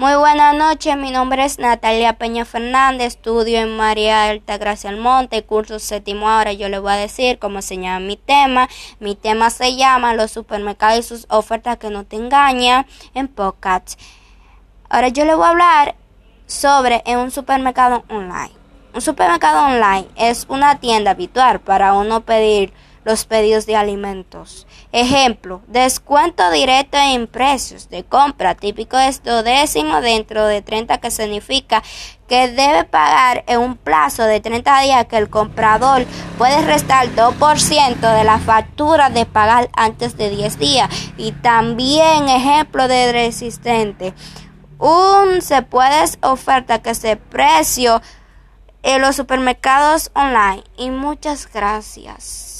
Muy buenas noches, mi nombre es Natalia Peña Fernández, estudio en María Alta Gracia Almonte, curso séptimo ahora. Yo le voy a decir cómo se llama mi tema. Mi tema se llama Los supermercados y sus ofertas que no te engañan en Pocket. Ahora yo le voy a hablar sobre un supermercado online. Un supermercado online es una tienda habitual para uno pedir los pedidos de alimentos. Ejemplo, descuento directo en precios de compra típico esto décimo dentro de 30 que significa que debe pagar en un plazo de 30 días que el comprador puede restar 2% de la factura de pagar antes de 10 días. Y también ejemplo de resistente un se puede oferta que se precio en los supermercados online. Y muchas gracias